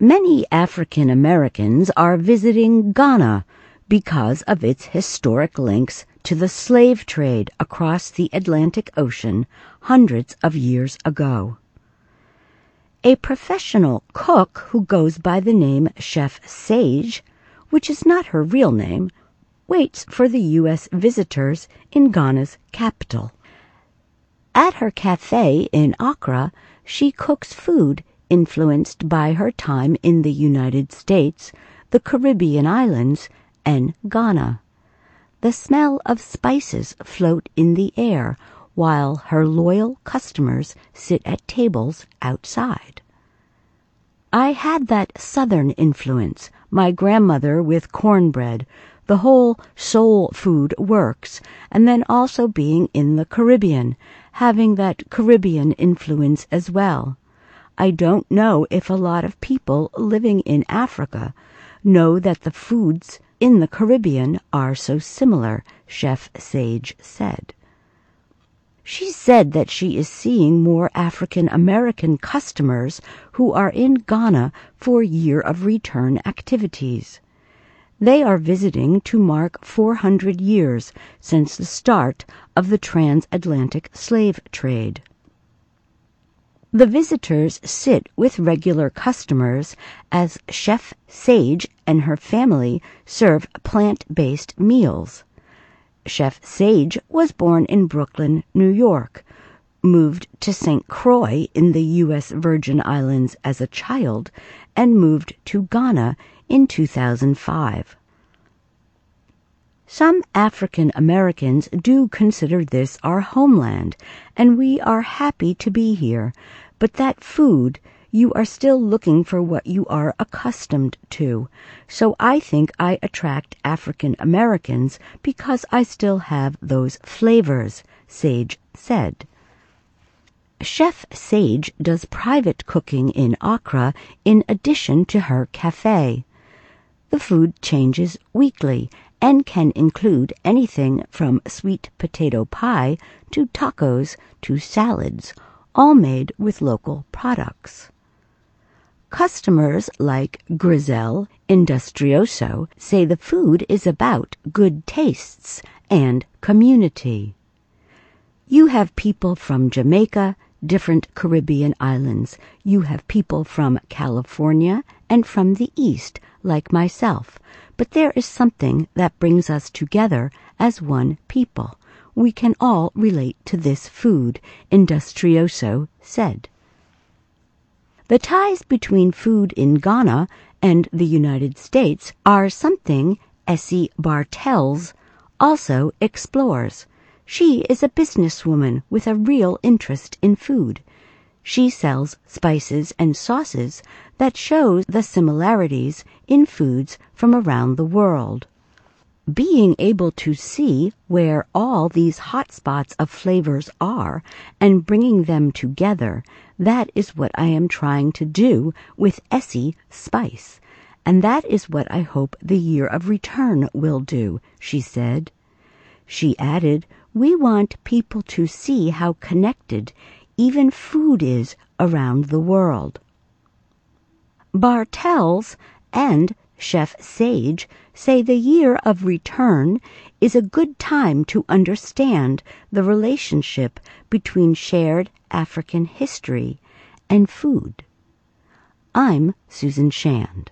Many African Americans are visiting Ghana because of its historic links to the slave trade across the Atlantic Ocean hundreds of years ago. A professional cook who goes by the name Chef Sage, which is not her real name, waits for the U.S. visitors in Ghana's capital. At her cafe in Accra, she cooks food influenced by her time in the United States, the Caribbean islands, and Ghana. The smell of spices float in the air while her loyal customers sit at tables outside. I had that southern influence, my grandmother with cornbread, the whole soul food works, and then also being in the Caribbean, having that Caribbean influence as well. I don't know if a lot of people living in Africa know that the foods in the Caribbean are so similar, Chef Sage said. She said that she is seeing more African American customers who are in Ghana for year of return activities. They are visiting to mark 400 years since the start of the transatlantic slave trade. The visitors sit with regular customers as Chef Sage and her family serve plant based meals. Chef Sage was born in Brooklyn, New York, moved to St. Croix in the U.S. Virgin Islands as a child, and moved to Ghana in 2005. Some African Americans do consider this our homeland, and we are happy to be here, but that food, you are still looking for what you are accustomed to. So I think I attract African Americans because I still have those flavors, Sage said. Chef Sage does private cooking in Accra in addition to her cafe. The food changes weekly and can include anything from sweet potato pie to tacos to salads, all made with local products. Customers like Grizel Industrioso say the food is about good tastes and community. You have people from Jamaica, different Caribbean islands. You have people from California and from the East, like myself, but there is something that brings us together as one people. We can all relate to this food, Industrioso said. The ties between food in Ghana and the United States are something Essie Bartels also explores. She is a businesswoman with a real interest in food. She sells spices and sauces that show the similarities in foods from around the world. Being able to see where all these hot spots of flavors are and bringing them together, that is what I am trying to do with Essie Spice. And that is what I hope the year of return will do, she said. She added, We want people to see how connected even food is around the world. Bartels and Chef Sage say the year of return is a good time to understand the relationship between shared African history and food. I'm Susan Shand.